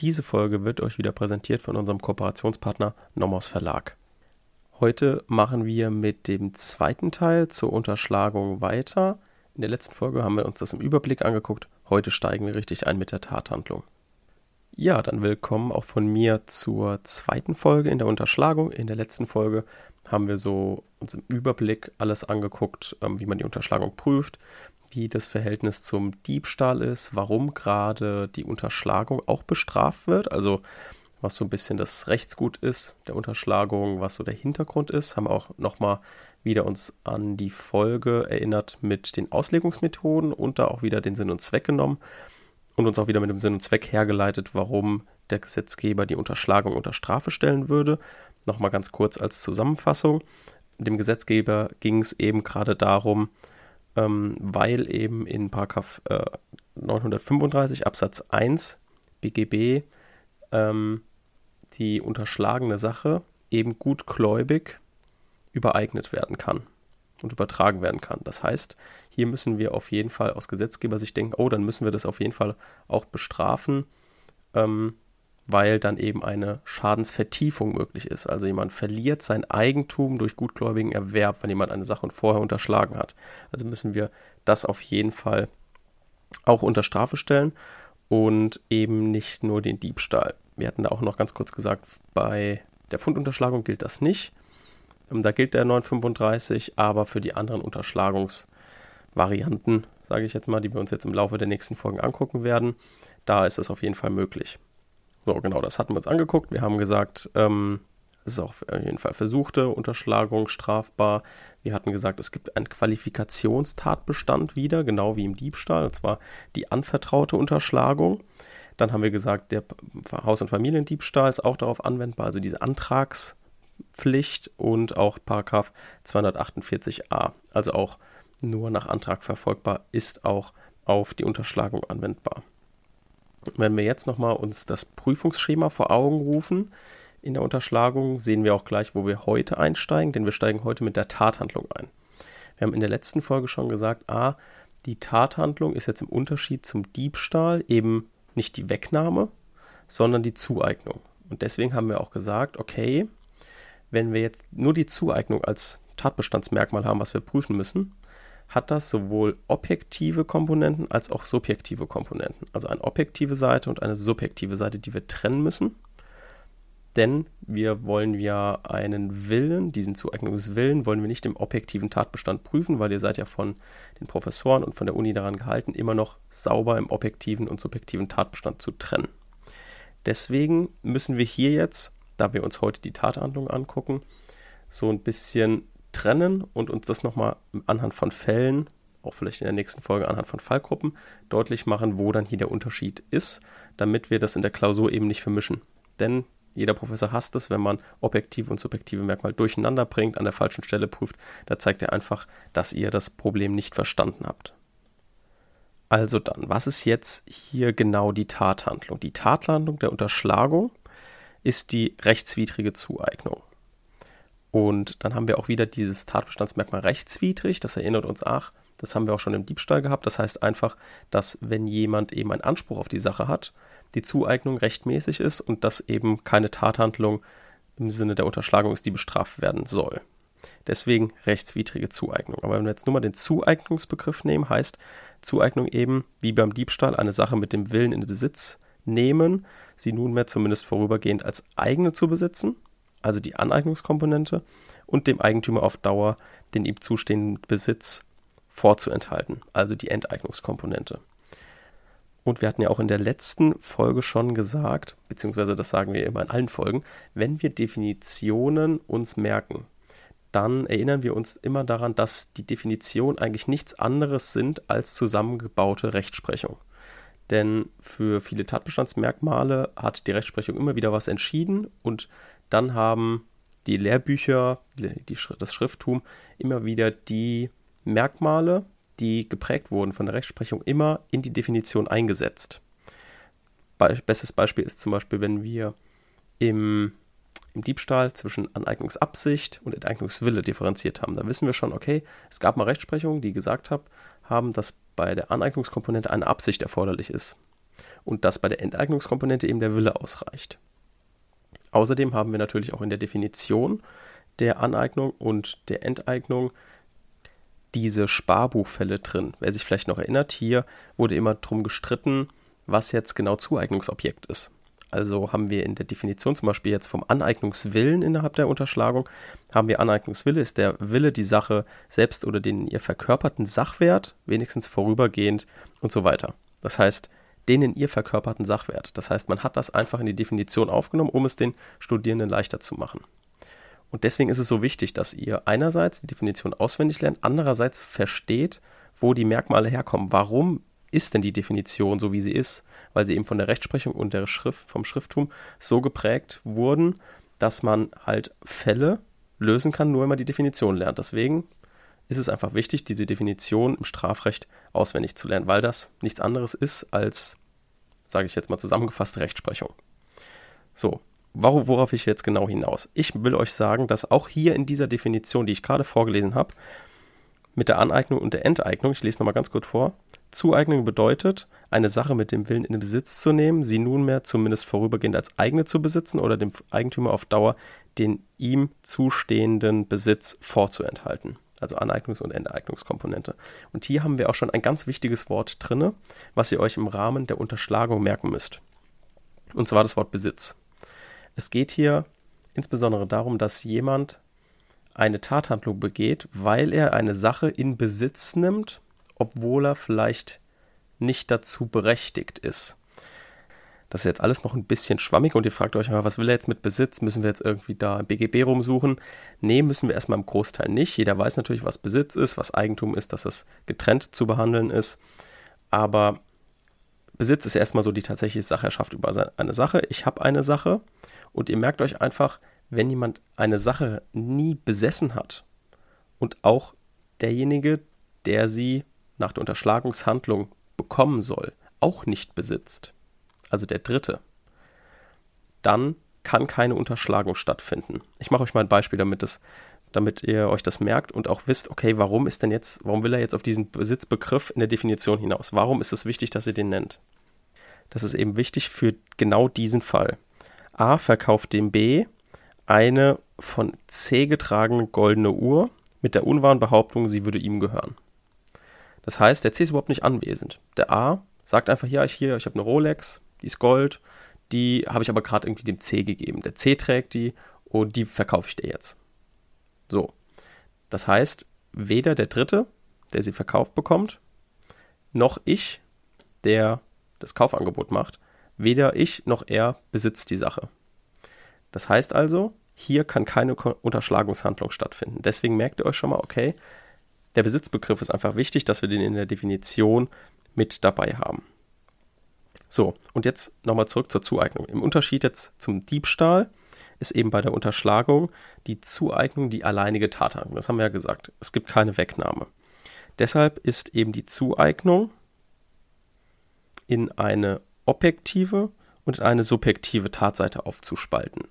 Diese Folge wird euch wieder präsentiert von unserem Kooperationspartner Nomos Verlag. Heute machen wir mit dem zweiten Teil zur Unterschlagung weiter. In der letzten Folge haben wir uns das im Überblick angeguckt. Heute steigen wir richtig ein mit der Tathandlung. Ja, dann willkommen auch von mir zur zweiten Folge in der Unterschlagung. In der letzten Folge haben wir so uns im Überblick alles angeguckt, ähm, wie man die Unterschlagung prüft, wie das Verhältnis zum Diebstahl ist, warum gerade die Unterschlagung auch bestraft wird, also was so ein bisschen das Rechtsgut ist der Unterschlagung, was so der Hintergrund ist, haben auch nochmal wieder uns an die Folge erinnert mit den Auslegungsmethoden und da auch wieder den Sinn und Zweck genommen und uns auch wieder mit dem Sinn und Zweck hergeleitet, warum der Gesetzgeber die Unterschlagung unter Strafe stellen würde. Nochmal ganz kurz als Zusammenfassung. Dem Gesetzgeber ging es eben gerade darum, ähm, weil eben in Paragraph äh, 935 Absatz 1 BGB ähm, die unterschlagene Sache eben gutgläubig übereignet werden kann und übertragen werden kann. Das heißt, hier müssen wir auf jeden Fall aus Gesetzgebersicht denken, oh, dann müssen wir das auf jeden Fall auch bestrafen, ähm, weil dann eben eine Schadensvertiefung möglich ist. Also jemand verliert sein Eigentum durch gutgläubigen Erwerb, wenn jemand eine Sache vorher unterschlagen hat. Also müssen wir das auf jeden Fall auch unter Strafe stellen und eben nicht nur den Diebstahl. Wir hatten da auch noch ganz kurz gesagt, bei der Fundunterschlagung gilt das nicht. Ähm, da gilt der 935, aber für die anderen Unterschlagungsvarianten, sage ich jetzt mal, die wir uns jetzt im Laufe der nächsten Folgen angucken werden, da ist es auf jeden Fall möglich. So, genau, das hatten wir uns angeguckt. Wir haben gesagt, ähm, es ist auf jeden Fall versuchte Unterschlagung strafbar. Wir hatten gesagt, es gibt einen Qualifikationstatbestand wieder, genau wie im Diebstahl, und zwar die anvertraute Unterschlagung. Dann haben wir gesagt, der Haus- und Familiendiebstahl ist auch darauf anwendbar, also diese Antragspflicht und auch Paragraph 248a, also auch nur nach Antrag verfolgbar, ist auch auf die Unterschlagung anwendbar. Wenn wir jetzt nochmal uns das Prüfungsschema vor Augen rufen, in der Unterschlagung sehen wir auch gleich, wo wir heute einsteigen, denn wir steigen heute mit der Tathandlung ein. Wir haben in der letzten Folge schon gesagt, a, die Tathandlung ist jetzt im Unterschied zum Diebstahl eben nicht die Wegnahme, sondern die Zueignung. Und deswegen haben wir auch gesagt, okay, wenn wir jetzt nur die Zueignung als Tatbestandsmerkmal haben, was wir prüfen müssen, hat das sowohl objektive Komponenten als auch subjektive Komponenten. Also eine objektive Seite und eine subjektive Seite, die wir trennen müssen. Denn wir wollen ja einen Willen, diesen Zueignungswillen, wollen wir nicht im objektiven Tatbestand prüfen, weil ihr seid ja von den Professoren und von der Uni daran gehalten, immer noch sauber im objektiven und subjektiven Tatbestand zu trennen. Deswegen müssen wir hier jetzt, da wir uns heute die Tathandlung angucken, so ein bisschen trennen und uns das nochmal anhand von Fällen, auch vielleicht in der nächsten Folge anhand von Fallgruppen, deutlich machen, wo dann hier der Unterschied ist, damit wir das in der Klausur eben nicht vermischen. Denn jeder Professor hasst es, wenn man objektive und subjektive Merkmale durcheinander bringt, an der falschen Stelle prüft. Da zeigt er einfach, dass ihr das Problem nicht verstanden habt. Also dann, was ist jetzt hier genau die Tathandlung? Die Tathandlung der Unterschlagung ist die rechtswidrige Zueignung. Und dann haben wir auch wieder dieses Tatbestandsmerkmal rechtswidrig. Das erinnert uns, ach, das haben wir auch schon im Diebstahl gehabt. Das heißt einfach, dass wenn jemand eben einen Anspruch auf die Sache hat, die Zueignung rechtmäßig ist und dass eben keine Tathandlung im Sinne der Unterschlagung ist, die bestraft werden soll. Deswegen rechtswidrige Zueignung. Aber wenn wir jetzt nur mal den Zueignungsbegriff nehmen, heißt Zueignung eben, wie beim Diebstahl, eine Sache mit dem Willen in Besitz nehmen, sie nunmehr zumindest vorübergehend als eigene zu besitzen also die Aneignungskomponente, und dem Eigentümer auf Dauer den ihm zustehenden Besitz vorzuenthalten, also die Enteignungskomponente. Und wir hatten ja auch in der letzten Folge schon gesagt, beziehungsweise das sagen wir immer in allen Folgen, wenn wir Definitionen uns merken, dann erinnern wir uns immer daran, dass die Definitionen eigentlich nichts anderes sind als zusammengebaute Rechtsprechung. Denn für viele Tatbestandsmerkmale hat die Rechtsprechung immer wieder was entschieden und dann haben die Lehrbücher, die, das Schrifttum immer wieder die Merkmale, die geprägt wurden von der Rechtsprechung, immer in die Definition eingesetzt. Be bestes Beispiel ist zum Beispiel, wenn wir im, im Diebstahl zwischen Aneignungsabsicht und Enteignungswille differenziert haben. Da wissen wir schon, okay, es gab mal Rechtsprechungen, die gesagt hab, haben, dass bei der Aneignungskomponente eine Absicht erforderlich ist. und dass bei der Enteignungskomponente eben der Wille ausreicht. Außerdem haben wir natürlich auch in der Definition der Aneignung und der Enteignung diese Sparbuchfälle drin. Wer sich vielleicht noch erinnert, hier wurde immer drum gestritten, was jetzt genau Zueignungsobjekt ist. Also haben wir in der Definition zum Beispiel jetzt vom Aneignungswillen innerhalb der Unterschlagung, haben wir Aneignungswille, ist der Wille, die Sache selbst oder den ihr verkörperten Sachwert, wenigstens vorübergehend und so weiter. Das heißt, den in ihr verkörperten Sachwert. Das heißt, man hat das einfach in die Definition aufgenommen, um es den Studierenden leichter zu machen. Und deswegen ist es so wichtig, dass ihr einerseits die Definition auswendig lernt, andererseits versteht, wo die Merkmale herkommen. Warum ist denn die Definition so, wie sie ist? Weil sie eben von der Rechtsprechung und der Schrift, vom Schrifttum so geprägt wurden, dass man halt Fälle lösen kann, nur wenn man die Definition lernt. Deswegen ist es einfach wichtig, diese Definition im Strafrecht auswendig zu lernen, weil das nichts anderes ist als, sage ich jetzt mal zusammengefasste Rechtsprechung. So, worauf ich jetzt genau hinaus? Ich will euch sagen, dass auch hier in dieser Definition, die ich gerade vorgelesen habe, mit der Aneignung und der Enteignung, ich lese nochmal ganz kurz vor, Zueignung bedeutet, eine Sache mit dem Willen in den Besitz zu nehmen, sie nunmehr zumindest vorübergehend als eigene zu besitzen oder dem Eigentümer auf Dauer den ihm zustehenden Besitz vorzuenthalten. Also Aneignungs- und Enteignungskomponente. Und hier haben wir auch schon ein ganz wichtiges Wort drinne, was ihr euch im Rahmen der Unterschlagung merken müsst. Und zwar das Wort Besitz. Es geht hier insbesondere darum, dass jemand eine Tathandlung begeht, weil er eine Sache in Besitz nimmt, obwohl er vielleicht nicht dazu berechtigt ist. Das ist jetzt alles noch ein bisschen schwammig und ihr fragt euch, was will er jetzt mit Besitz? Müssen wir jetzt irgendwie da im BGB rumsuchen? Nee, müssen wir erstmal im Großteil nicht. Jeder weiß natürlich, was Besitz ist, was Eigentum ist, dass es getrennt zu behandeln ist. Aber Besitz ist erstmal so die tatsächliche Sacherschaft über eine Sache. Ich habe eine Sache und ihr merkt euch einfach, wenn jemand eine Sache nie besessen hat und auch derjenige, der sie nach der Unterschlagungshandlung bekommen soll, auch nicht besitzt, also der Dritte, dann kann keine Unterschlagung stattfinden. Ich mache euch mal ein Beispiel, damit, das, damit ihr euch das merkt und auch wisst, okay, warum ist denn jetzt, warum will er jetzt auf diesen Besitzbegriff in der Definition hinaus? Warum ist es wichtig, dass ihr den nennt? Das ist eben wichtig für genau diesen Fall. A verkauft dem B eine von C getragene goldene Uhr mit der unwahren Behauptung, sie würde ihm gehören. Das heißt, der C ist überhaupt nicht anwesend. Der A sagt einfach, ja, ich hier, ich habe eine Rolex, die ist Gold, die habe ich aber gerade irgendwie dem C gegeben. Der C trägt die und die verkaufe ich dir jetzt. So. Das heißt, weder der Dritte, der sie verkauft bekommt, noch ich, der das Kaufangebot macht, weder ich noch er besitzt die Sache. Das heißt also, hier kann keine Unterschlagungshandlung stattfinden. Deswegen merkt ihr euch schon mal, okay, der Besitzbegriff ist einfach wichtig, dass wir den in der Definition mit dabei haben. So, und jetzt nochmal zurück zur Zueignung. Im Unterschied jetzt zum Diebstahl ist eben bei der Unterschlagung die Zueignung die alleinige Tathandlung. Das haben wir ja gesagt. Es gibt keine Wegnahme. Deshalb ist eben die Zueignung in eine objektive und in eine subjektive Tatseite aufzuspalten.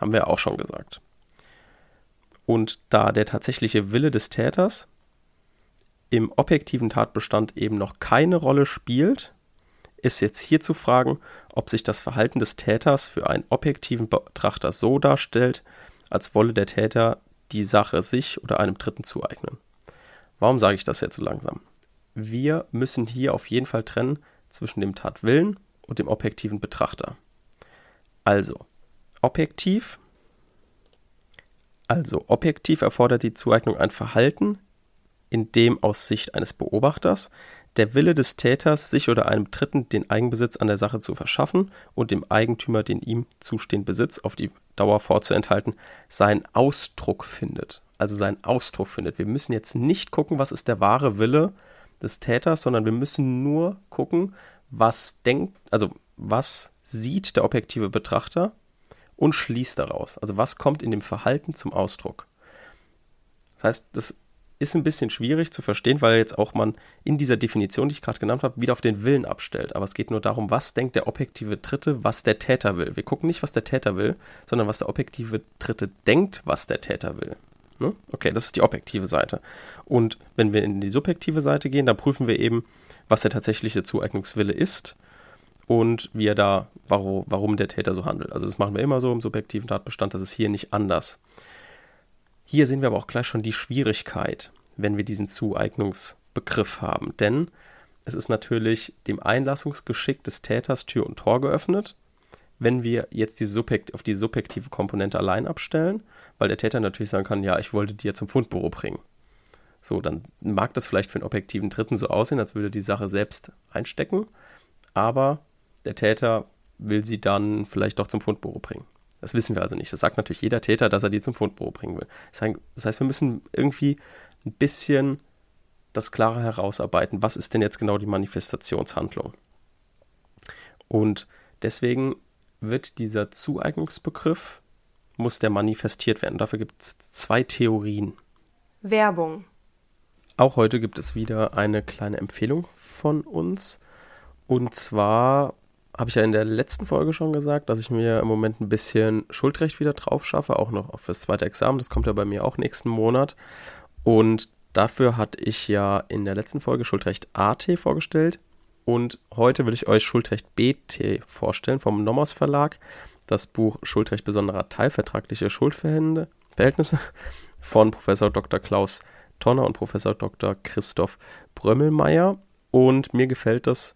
Haben wir auch schon gesagt. Und da der tatsächliche Wille des Täters im objektiven Tatbestand eben noch keine Rolle spielt, ist jetzt hier zu fragen, ob sich das Verhalten des Täters für einen objektiven Betrachter so darstellt, als wolle der Täter die Sache sich oder einem Dritten zueignen. Warum sage ich das jetzt so langsam? Wir müssen hier auf jeden Fall trennen zwischen dem Tatwillen und dem objektiven Betrachter. Also, objektiv. Also objektiv erfordert die Zueignung ein Verhalten, in dem aus Sicht eines Beobachters der Wille des Täters, sich oder einem Dritten den Eigenbesitz an der Sache zu verschaffen und dem Eigentümer den ihm zustehenden Besitz auf die Dauer vorzuenthalten, seinen Ausdruck findet. Also seinen Ausdruck findet. Wir müssen jetzt nicht gucken, was ist der wahre Wille des Täters, sondern wir müssen nur gucken, was denkt, also was sieht der objektive Betrachter und schließt daraus. Also was kommt in dem Verhalten zum Ausdruck. Das heißt, das ist ein bisschen schwierig zu verstehen, weil jetzt auch man in dieser Definition, die ich gerade genannt habe, wieder auf den Willen abstellt. Aber es geht nur darum, was denkt der objektive Dritte, was der Täter will. Wir gucken nicht, was der Täter will, sondern was der objektive Dritte denkt, was der Täter will. Ne? Okay, das ist die objektive Seite. Und wenn wir in die subjektive Seite gehen, dann prüfen wir eben, was der tatsächliche Zueignungswille ist und wie er da, warum, warum der Täter so handelt. Also das machen wir immer so im subjektiven Tatbestand, das ist hier nicht anders. Hier sehen wir aber auch gleich schon die Schwierigkeit, wenn wir diesen Zueignungsbegriff haben. Denn es ist natürlich dem Einlassungsgeschick des Täters Tür und Tor geöffnet, wenn wir jetzt die Subjekt, auf die subjektive Komponente allein abstellen, weil der Täter natürlich sagen kann, ja, ich wollte dir zum Fundbüro bringen. So, dann mag das vielleicht für einen objektiven Dritten so aussehen, als würde die Sache selbst einstecken, aber der Täter will sie dann vielleicht doch zum Fundbüro bringen. Das wissen wir also nicht. Das sagt natürlich jeder Täter, dass er die zum Fundbüro bringen will. Das heißt, wir müssen irgendwie ein bisschen das klarer herausarbeiten, was ist denn jetzt genau die Manifestationshandlung. Und deswegen wird dieser Zueignungsbegriff, muss der manifestiert werden. Dafür gibt es zwei Theorien. Werbung. Auch heute gibt es wieder eine kleine Empfehlung von uns. Und zwar habe ich ja in der letzten Folge schon gesagt, dass ich mir im Moment ein bisschen Schuldrecht wieder drauf schaffe, auch noch fürs zweite Examen. Das kommt ja bei mir auch nächsten Monat. Und dafür hatte ich ja in der letzten Folge Schuldrecht AT vorgestellt. Und heute will ich euch Schuldrecht BT vorstellen vom Nomos Verlag. Das Buch Schuldrecht besonderer teilvertragliche Schuldverhältnisse von Professor Dr. Klaus Tonner und Professor Dr. Christoph Brömmelmeier. Und mir gefällt das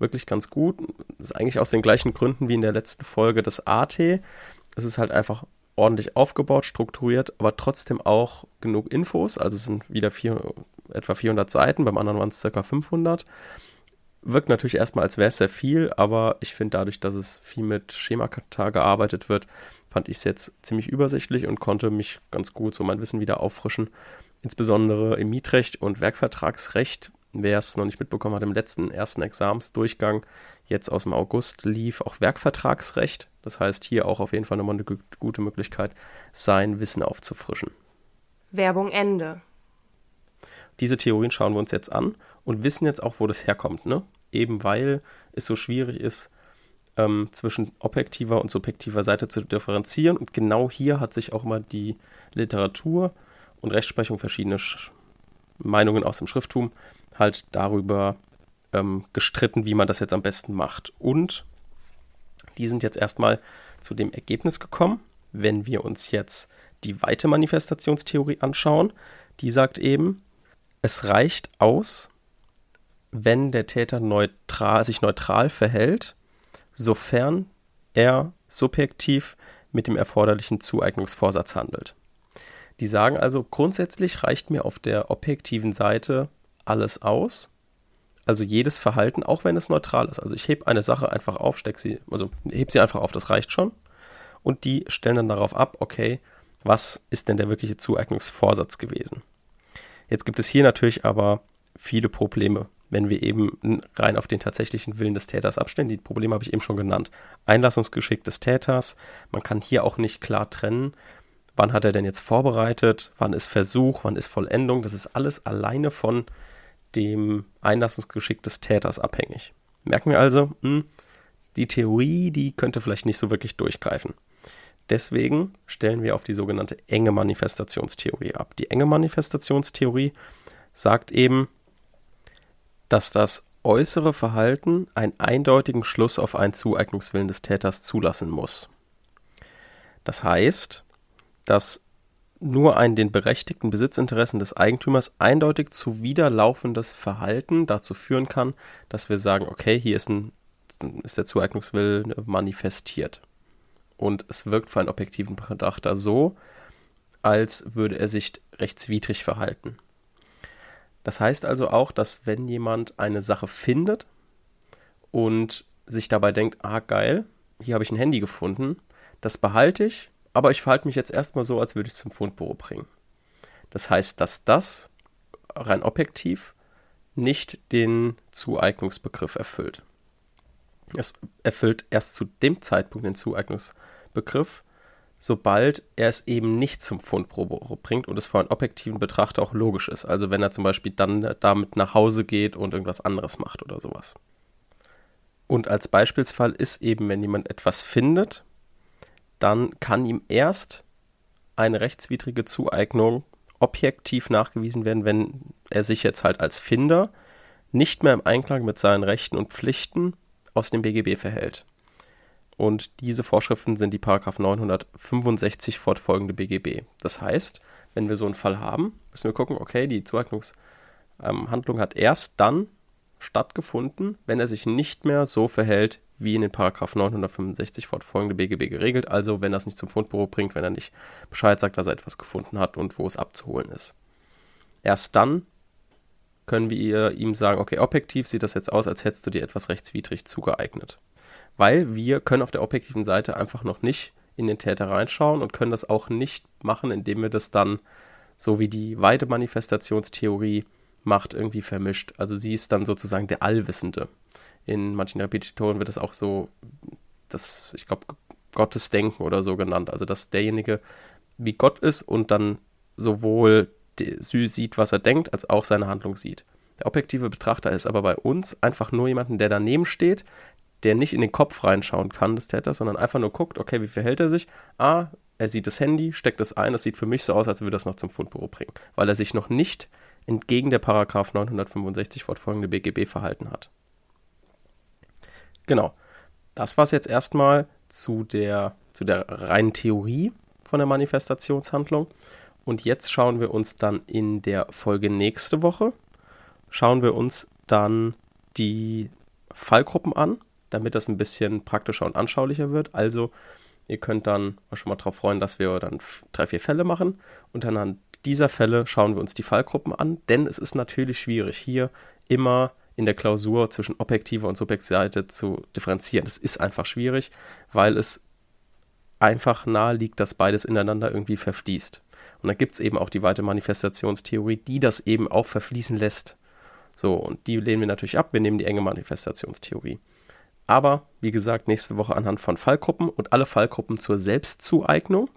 wirklich ganz gut. Das ist eigentlich aus den gleichen Gründen wie in der letzten Folge des AT. Es ist halt einfach ordentlich aufgebaut, strukturiert, aber trotzdem auch genug Infos. Also es sind wieder vier, etwa 400 Seiten, beim anderen waren es ca. 500. Wirkt natürlich erstmal, als wäre es sehr viel, aber ich finde dadurch, dass es viel mit Schemata gearbeitet wird, fand ich es jetzt ziemlich übersichtlich und konnte mich ganz gut so mein Wissen wieder auffrischen. Insbesondere im Mietrecht und Werkvertragsrecht wer es noch nicht mitbekommen hat, im letzten ersten Examsdurchgang jetzt aus dem August lief auch Werkvertragsrecht. Das heißt, hier auch auf jeden Fall nochmal eine gute Möglichkeit, sein Wissen aufzufrischen. Werbung Ende. Diese Theorien schauen wir uns jetzt an und wissen jetzt auch, wo das herkommt. Ne? Eben weil es so schwierig ist, ähm, zwischen objektiver und subjektiver Seite zu differenzieren. Und genau hier hat sich auch mal die Literatur und Rechtsprechung verschiedene Meinungen aus dem Schrifttum halt darüber ähm, gestritten, wie man das jetzt am besten macht. Und die sind jetzt erstmal zu dem Ergebnis gekommen, wenn wir uns jetzt die weite Manifestationstheorie anschauen, die sagt eben, es reicht aus, wenn der Täter neutral, sich neutral verhält, sofern er subjektiv mit dem erforderlichen Zueignungsvorsatz handelt. Die sagen also, grundsätzlich reicht mir auf der objektiven Seite alles aus. Also jedes Verhalten, auch wenn es neutral ist. Also ich hebe eine Sache einfach auf, steck sie, also heb sie einfach auf, das reicht schon. Und die stellen dann darauf ab, okay, was ist denn der wirkliche Zueignungsvorsatz gewesen? Jetzt gibt es hier natürlich aber viele Probleme, wenn wir eben rein auf den tatsächlichen Willen des Täters abstellen. Die Probleme habe ich eben schon genannt. Einlassungsgeschick des Täters. Man kann hier auch nicht klar trennen, wann hat er denn jetzt vorbereitet, wann ist Versuch, wann ist Vollendung. Das ist alles alleine von dem Einlassungsgeschick des Täters abhängig. Merken wir also, mh, hm, die Theorie, die könnte vielleicht nicht so wirklich durchgreifen. Deswegen stellen wir auf die sogenannte enge Manifestationstheorie ab. Die enge Manifestationstheorie sagt eben, dass das äußere Verhalten einen eindeutigen Schluss auf einen Zueignungswillen des Täters zulassen muss. Das heißt, dass nur ein den berechtigten Besitzinteressen des Eigentümers eindeutig zuwiderlaufendes Verhalten dazu führen kann, dass wir sagen, okay, hier ist, ein, ist der Zueignungswille manifestiert. Und es wirkt für einen objektiven Betrachter so, als würde er sich rechtswidrig verhalten. Das heißt also auch, dass wenn jemand eine Sache findet und sich dabei denkt, ah geil, hier habe ich ein Handy gefunden, das behalte ich aber ich verhalte mich jetzt erstmal so, als würde ich es zum Fundbüro bringen. Das heißt, dass das rein objektiv nicht den Zueignungsbegriff erfüllt. Es erfüllt erst zu dem Zeitpunkt den Zueignungsbegriff, sobald er es eben nicht zum Fundbüro bringt und es für einen objektiven Betrachter auch logisch ist. Also wenn er zum Beispiel dann damit nach Hause geht und irgendwas anderes macht oder sowas. Und als Beispielsfall ist eben, wenn jemand etwas findet, dann kann ihm erst eine rechtswidrige Zueignung objektiv nachgewiesen werden, wenn er sich jetzt halt als Finder nicht mehr im Einklang mit seinen Rechten und Pflichten aus dem BGB verhält. Und diese Vorschriften sind die Paragraph 965 fortfolgende BGB. Das heißt, wenn wir so einen Fall haben, müssen wir gucken, okay, die Zueignungshandlung ähm, hat erst dann stattgefunden, wenn er sich nicht mehr so verhält, wie in den Paragraph 965 fortfolgende BGB geregelt, also wenn es nicht zum Fundbüro bringt, wenn er nicht Bescheid sagt, dass er etwas gefunden hat und wo es abzuholen ist. Erst dann können wir ihm sagen, okay, objektiv sieht das jetzt aus, als hättest du dir etwas rechtswidrig zugeeignet weil wir können auf der objektiven Seite einfach noch nicht in den Täter reinschauen und können das auch nicht machen, indem wir das dann, so wie die Weide-Manifestationstheorie macht, irgendwie vermischt. Also sie ist dann sozusagen der Allwissende. In manchen Repetitoren wird das auch so, das, ich glaube, Gottesdenken oder so genannt. Also dass derjenige wie Gott ist und dann sowohl sieht, was er denkt, als auch seine Handlung sieht. Der objektive Betrachter ist aber bei uns einfach nur jemanden, der daneben steht, der nicht in den Kopf reinschauen kann des Täters, sondern einfach nur guckt, okay, wie verhält er sich? Ah, er sieht das Handy, steckt es ein, das sieht für mich so aus, als würde er es noch zum Fundbüro bringen, weil er sich noch nicht entgegen der Paragraph 965 fortfolgende BGB verhalten hat. Genau. Das war es jetzt erstmal zu der, zu der reinen Theorie von der Manifestationshandlung. Und jetzt schauen wir uns dann in der Folge nächste Woche, schauen wir uns dann die Fallgruppen an damit das ein bisschen praktischer und anschaulicher wird. Also ihr könnt dann schon mal darauf freuen, dass wir dann drei, vier Fälle machen und anhand dieser Fälle schauen wir uns die Fallgruppen an, denn es ist natürlich schwierig, hier immer in der Klausur zwischen objektiver und subjektiver Seite zu differenzieren. Das ist einfach schwierig, weil es einfach nahe liegt, dass beides ineinander irgendwie verfließt. Und dann gibt es eben auch die weite Manifestationstheorie, die das eben auch verfließen lässt. So, und die lehnen wir natürlich ab. Wir nehmen die enge Manifestationstheorie. Aber wie gesagt, nächste Woche anhand von Fallgruppen und alle Fallgruppen zur Selbstzueignung.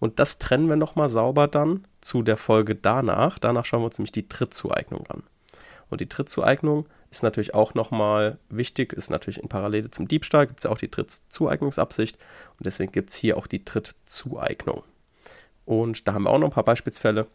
Und das trennen wir nochmal sauber dann zu der Folge danach. Danach schauen wir uns nämlich die Trittzueignung an. Und die Trittzueignung ist natürlich auch nochmal wichtig, ist natürlich in Parallele zum Diebstahl, gibt es ja auch die Trittzueignungsabsicht und deswegen gibt es hier auch die Trittzueignung. Und da haben wir auch noch ein paar Beispielsfälle.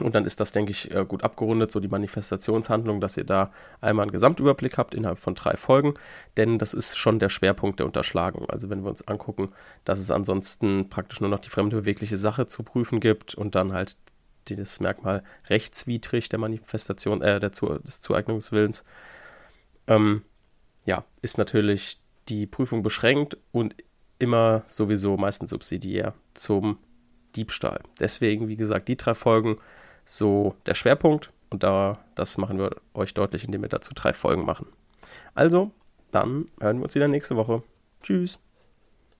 Und dann ist das, denke ich, äh, gut abgerundet, so die Manifestationshandlung, dass ihr da einmal einen Gesamtüberblick habt innerhalb von drei Folgen, denn das ist schon der Schwerpunkt der Unterschlagung. Also wenn wir uns angucken, dass es ansonsten praktisch nur noch die fremde bewegliche Sache zu prüfen gibt und dann halt das Merkmal rechtswidrig der Manifestation, äh, der Zu des Zueignungswillens, ähm, ja, ist natürlich die Prüfung beschränkt und immer sowieso meistens subsidiär zum Diebstahl. Deswegen, wie gesagt, die drei Folgen so der Schwerpunkt. Und da, das machen wir euch deutlich, indem wir dazu drei Folgen machen. Also, dann hören wir uns wieder nächste Woche. Tschüss.